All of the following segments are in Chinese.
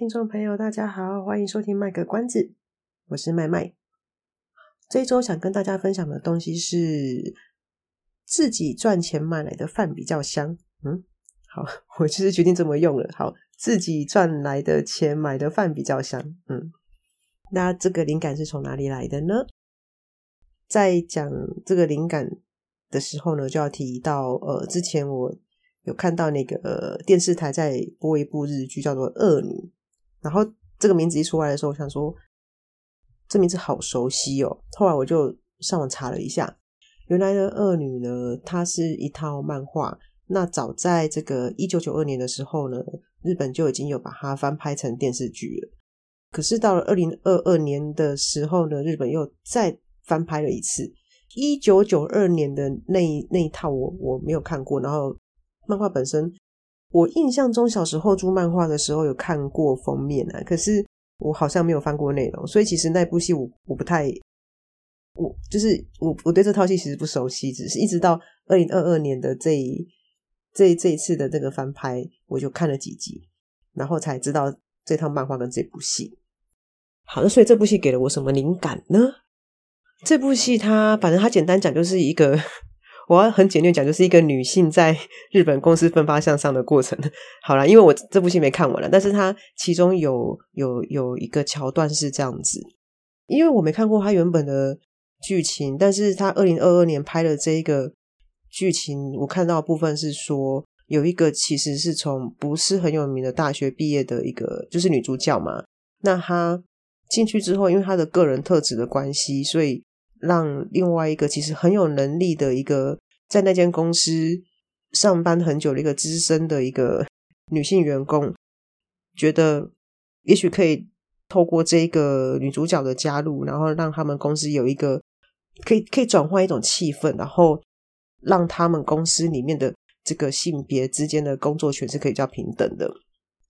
听众朋友，大家好，欢迎收听卖个关子，我是麦麦。这一周想跟大家分享的东西是自己赚钱买来的饭比较香。嗯，好，我就是决定这么用了。好，自己赚来的钱买的饭比较香。嗯，那这个灵感是从哪里来的呢？在讲这个灵感的时候呢，就要提到呃，之前我。有看到那个呃电视台在播一部日剧，叫做《恶女》，然后这个名字一出来的时候，我想说这名字好熟悉哦。后来我就上网查了一下，原来的《恶女》呢，它是一套漫画。那早在这个一九九二年的时候呢，日本就已经有把它翻拍成电视剧了。可是到了二零二二年的时候呢，日本又再翻拍了一次。一九九二年的那那一套我我没有看过，然后。漫画本身，我印象中小时候租漫画的时候有看过封面啊，可是我好像没有翻过内容，所以其实那部戏我我不太，我就是我我对这套戏其实不熟悉，只是一直到二零二二年的这一这一这一次的这个翻拍，我就看了几集，然后才知道这套漫画跟这部戏。好那，所以这部戏给了我什么灵感呢？这部戏它反正它简单讲就是一个。我要很简略讲，就是一个女性在日本公司奋发向上的过程。好啦，因为我这部戏没看完了，但是它其中有有有一个桥段是这样子，因为我没看过它原本的剧情，但是它二零二二年拍的这一个剧情，我看到的部分是说，有一个其实是从不是很有名的大学毕业的一个，就是女主角嘛。那她进去之后，因为她的个人特质的关系，所以。让另外一个其实很有能力的一个在那间公司上班很久的一个资深的一个女性员工，觉得也许可以透过这个女主角的加入，然后让他们公司有一个可以可以转换一种气氛，然后让他们公司里面的这个性别之间的工作权是可以较平等的。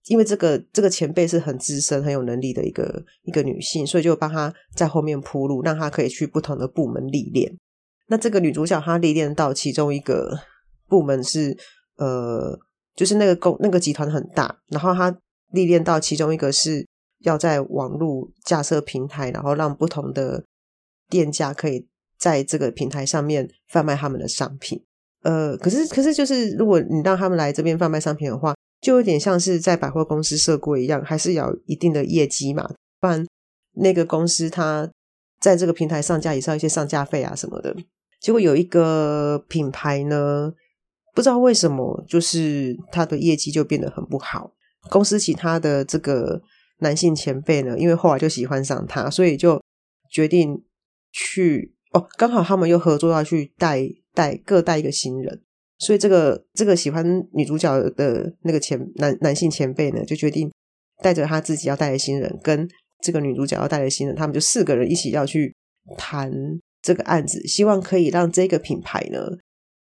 因为这个这个前辈是很资深、很有能力的一个一个女性，所以就帮她在后面铺路，让她可以去不同的部门历练。那这个女主角她历练到其中一个部门是呃，就是那个公那个集团很大，然后她历练到其中一个是要在网络架设平台，然后让不同的店家可以在这个平台上面贩卖他们的商品。呃，可是可是就是如果你让他们来这边贩卖商品的话。就有点像是在百货公司设柜一样，还是要一定的业绩嘛，不然那个公司它在这个平台上架也是要一些上架费啊什么的。结果有一个品牌呢，不知道为什么，就是他的业绩就变得很不好。公司其他的这个男性前辈呢，因为后来就喜欢上他，所以就决定去哦，刚好他们又合作要去带带各带一个新人。所以这个这个喜欢女主角的那个前男男性前辈呢，就决定带着他自己要带的新人，跟这个女主角要带的新人，他们就四个人一起要去谈这个案子，希望可以让这个品牌呢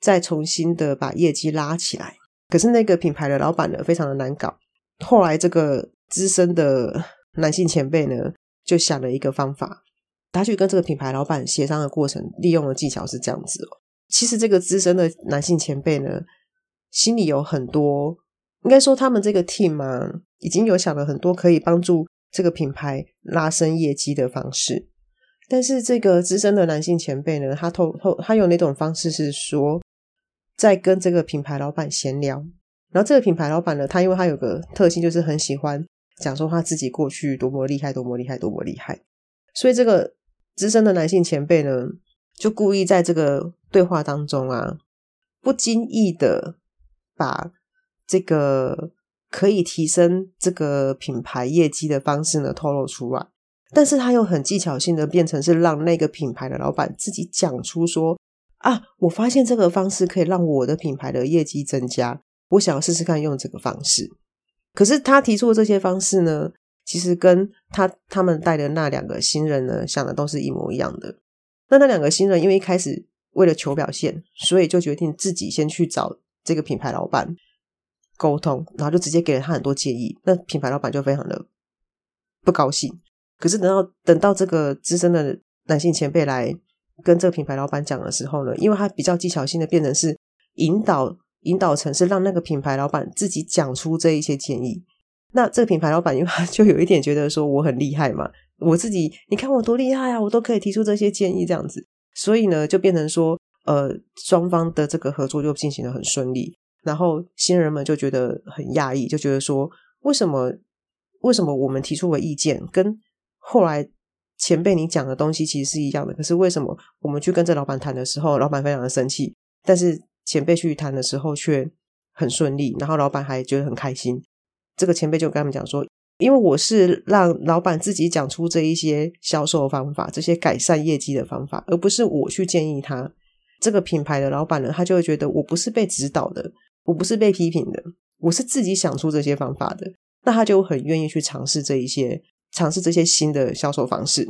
再重新的把业绩拉起来。可是那个品牌的老板呢，非常的难搞。后来这个资深的男性前辈呢，就想了一个方法，他去跟这个品牌老板协商的过程，利用的技巧是这样子哦。其实这个资深的男性前辈呢，心里有很多，应该说他们这个 team 嘛，已经有想了很多可以帮助这个品牌拉升业绩的方式。但是这个资深的男性前辈呢，他透透他有那种方式是说，在跟这个品牌老板闲聊，然后这个品牌老板呢，他因为他有个特性，就是很喜欢讲说他自己过去多么厉害，多么厉害，多么厉害，所以这个资深的男性前辈呢，就故意在这个对话当中啊，不经意的把这个可以提升这个品牌业绩的方式呢透露出来，但是他又很技巧性的变成是让那个品牌的老板自己讲出说啊，我发现这个方式可以让我的品牌的业绩增加，我想要试试看用这个方式。可是他提出的这些方式呢，其实跟他他们带的那两个新人呢想的都是一模一样的。那那两个新人因为一开始为了求表现，所以就决定自己先去找这个品牌老板沟通，然后就直接给了他很多建议。那品牌老板就非常的不高兴。可是等到等到这个资深的男性前辈来跟这个品牌老板讲的时候呢，因为他比较技巧性的变成是引导引导成是让那个品牌老板自己讲出这一些建议。那这个品牌老板因为就有一点觉得说我很厉害嘛，我自己你看我多厉害啊，我都可以提出这些建议这样子，所以呢就变成说呃双方的这个合作就进行的很顺利，然后新人们就觉得很讶异，就觉得说为什么为什么我们提出的意见跟后来前辈你讲的东西其实是一样的，可是为什么我们去跟这老板谈的时候，老板非常的生气，但是前辈去谈的时候却很顺利，然后老板还觉得很开心。这个前辈就跟他们讲说，因为我是让老板自己讲出这一些销售方法，这些改善业绩的方法，而不是我去建议他。这个品牌的老板呢，他就会觉得我不是被指导的，我不是被批评的，我是自己想出这些方法的，那他就很愿意去尝试这一些，尝试这些新的销售方式。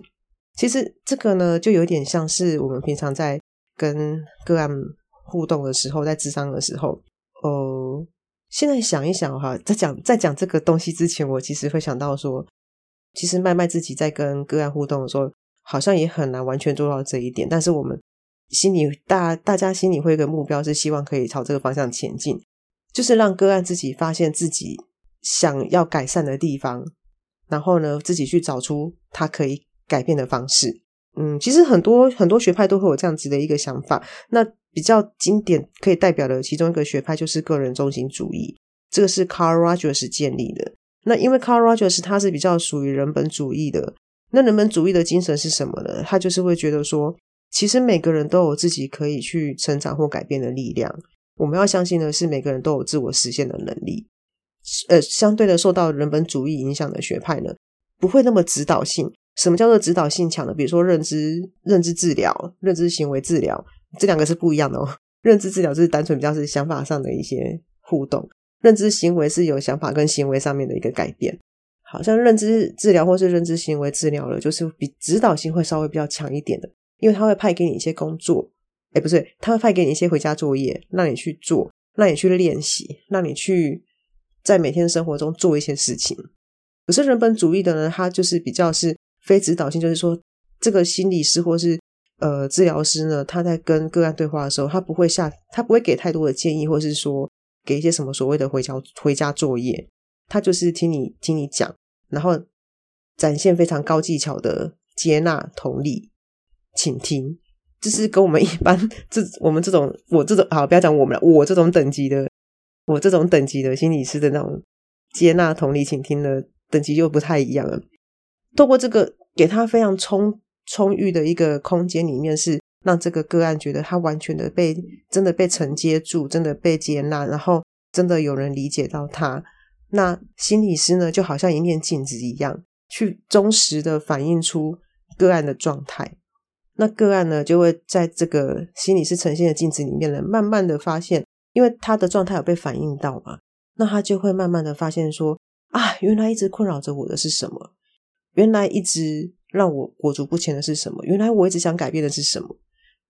其实这个呢，就有点像是我们平常在跟个案互动的时候，在咨商的时候，呃。现在想一想哈，在讲在讲这个东西之前，我其实会想到说，其实麦麦自己在跟个案互动的时候，好像也很难完全做到这一点。但是我们心里大大家心里会有一个目标，是希望可以朝这个方向前进，就是让个案自己发现自己想要改善的地方，然后呢，自己去找出他可以改变的方式。嗯，其实很多很多学派都会有这样子的一个想法。那比较经典可以代表的其中一个学派就是个人中心主义，这个是 Carl Rogers 建立的。那因为 Carl Rogers 他是比较属于人本主义的，那人本主义的精神是什么呢？他就是会觉得说，其实每个人都有自己可以去成长或改变的力量。我们要相信的是，每个人都有自我实现的能力。呃，相对的，受到人本主义影响的学派呢，不会那么指导性。什么叫做指导性强的？比如说认知、认知治疗、认知行为治疗。这两个是不一样的哦。认知治疗就是单纯比较是想法上的一些互动，认知行为是有想法跟行为上面的一个改变。好像认知治疗或是认知行为治疗了，就是比指导性会稍微比较强一点的，因为他会派给你一些工作，哎不是，他会派给你一些回家作业，让你去做，让你去练习，让你去在每天生活中做一些事情。可是人本主义的呢，他就是比较是非指导性，就是说这个心理师或是。呃，治疗师呢，他在跟个案对话的时候，他不会下，他不会给太多的建议，或是说给一些什么所谓的回家回家作业，他就是听你听你讲，然后展现非常高技巧的接纳、同理、倾听，就是跟我们一般这我们这种我这种好，不要讲我们了，我这种等级的，我这种等级的心理师的那种接纳、同理、倾听的等级又不太一样了。透过这个，给他非常充。充裕的一个空间里面，是让这个个案觉得他完全的被真的被承接住，真的被接纳，然后真的有人理解到他。那心理师呢，就好像一面镜子一样，去忠实的反映出个案的状态。那个案呢，就会在这个心理师呈现的镜子里面呢，慢慢的发现，因为他的状态有被反映到嘛，那他就会慢慢的发现说，啊，原来一直困扰着我的是什么？原来一直。让我裹足不前的是什么？原来我一直想改变的是什么？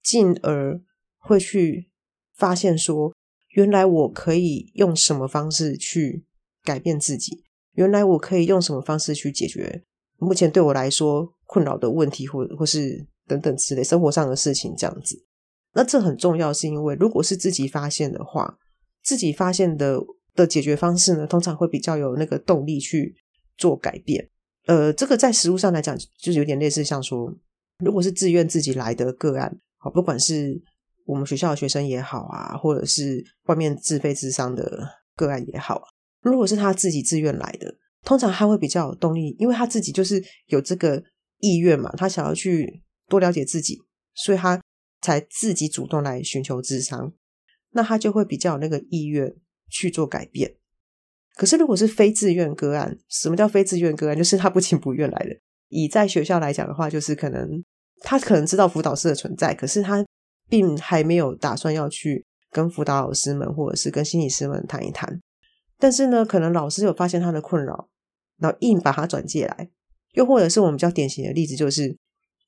进而会去发现说，原来我可以用什么方式去改变自己？原来我可以用什么方式去解决目前对我来说困扰的问题，或或是等等之类生活上的事情这样子。那这很重要，是因为如果是自己发现的话，自己发现的的解决方式呢，通常会比较有那个动力去做改变。呃，这个在实务上来讲，就是有点类似，像说，如果是自愿自己来的个案，好，不管是我们学校的学生也好啊，或者是外面自费自商的个案也好，如果是他自己自愿来的，通常他会比较有动力，因为他自己就是有这个意愿嘛，他想要去多了解自己，所以他才自己主动来寻求咨商，那他就会比较有那个意愿去做改变。可是，如果是非自愿个案，什么叫非自愿个案？就是他不情不愿来的。以在学校来讲的话，就是可能他可能知道辅导室的存在，可是他并还没有打算要去跟辅导老师们或者是跟心理师们谈一谈。但是呢，可能老师有发现他的困扰，然后硬把他转介来。又或者是我们比较典型的例子，就是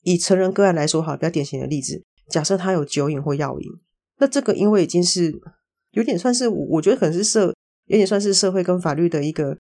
以成人个案来说，好，比较典型的例子，假设他有酒瘾或药瘾，那这个因为已经是有点算是，我觉得可能是社，有点算是社会跟法律的一个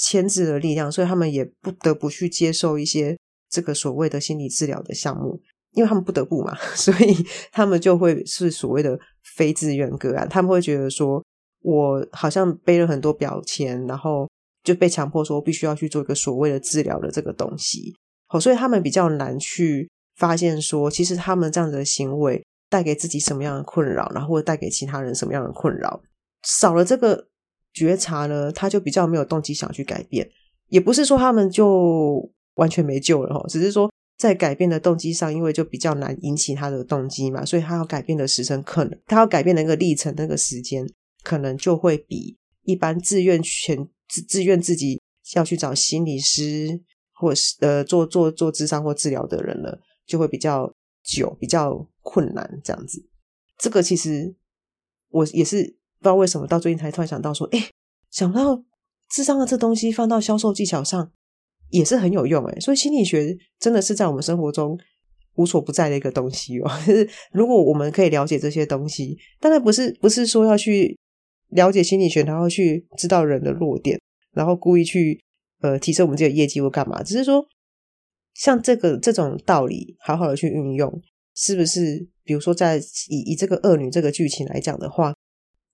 牵制的力量，所以他们也不得不去接受一些这个所谓的心理治疗的项目，因为他们不得不嘛，所以他们就会是所谓的非自愿个案，他们会觉得说，我好像背了很多标签，然后。就被强迫说必须要去做一个所谓的治疗的这个东西，好，所以他们比较难去发现说，其实他们这样的行为带给自己什么样的困扰，然后或者带给其他人什么样的困扰。少了这个觉察呢，他就比较没有动机想去改变。也不是说他们就完全没救了哈，只是说在改变的动机上，因为就比较难引起他的动机嘛，所以他要改变的时程可能他要改变的那个历程，那个时间可能就会比一般自愿全。自自愿自己要去找心理师，或是呃做做做咨商或治疗的人了，就会比较久，比较困难这样子。这个其实我也是不知道为什么到最近才突然想到说，哎，想到智商的这东西放到销售技巧上也是很有用哎。所以心理学真的是在我们生活中无所不在的一个东西哦。如果我们可以了解这些东西，当然不是不是说要去。了解心理学，然后去知道人的弱点，然后故意去呃提升我们自己的业绩或干嘛？只是说，像这个这种道理，好好的去运用，是不是？比如说，在以以这个恶女这个剧情来讲的话，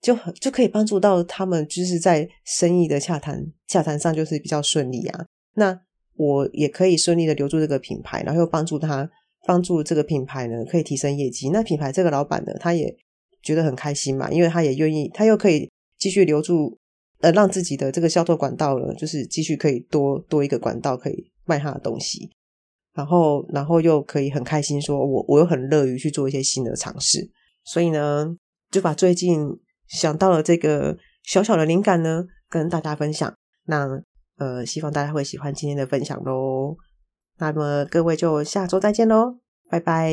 就就可以帮助到他们，就是在生意的洽谈洽谈上就是比较顺利啊。那我也可以顺利的留住这个品牌，然后又帮助他帮助这个品牌呢，可以提升业绩。那品牌这个老板呢，他也。觉得很开心嘛，因为他也愿意，他又可以继续留住，呃，让自己的这个销售管道呢，就是继续可以多多一个管道可以卖他的东西，然后，然后又可以很开心说，我我又很乐于去做一些新的尝试，所以呢，就把最近想到了这个小小的灵感呢，跟大家分享。那呃，希望大家会喜欢今天的分享喽。那么各位就下周再见喽，拜拜。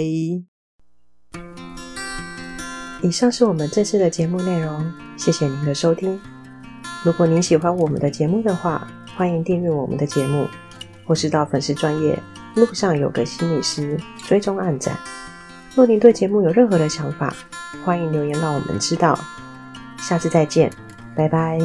以上是我们这次的节目内容，谢谢您的收听。如果您喜欢我们的节目的话，欢迎订阅我们的节目，或是到粉丝专业路上有个心理师追踪暗赞。若您对节目有任何的想法，欢迎留言让我们知道。下次再见，拜拜。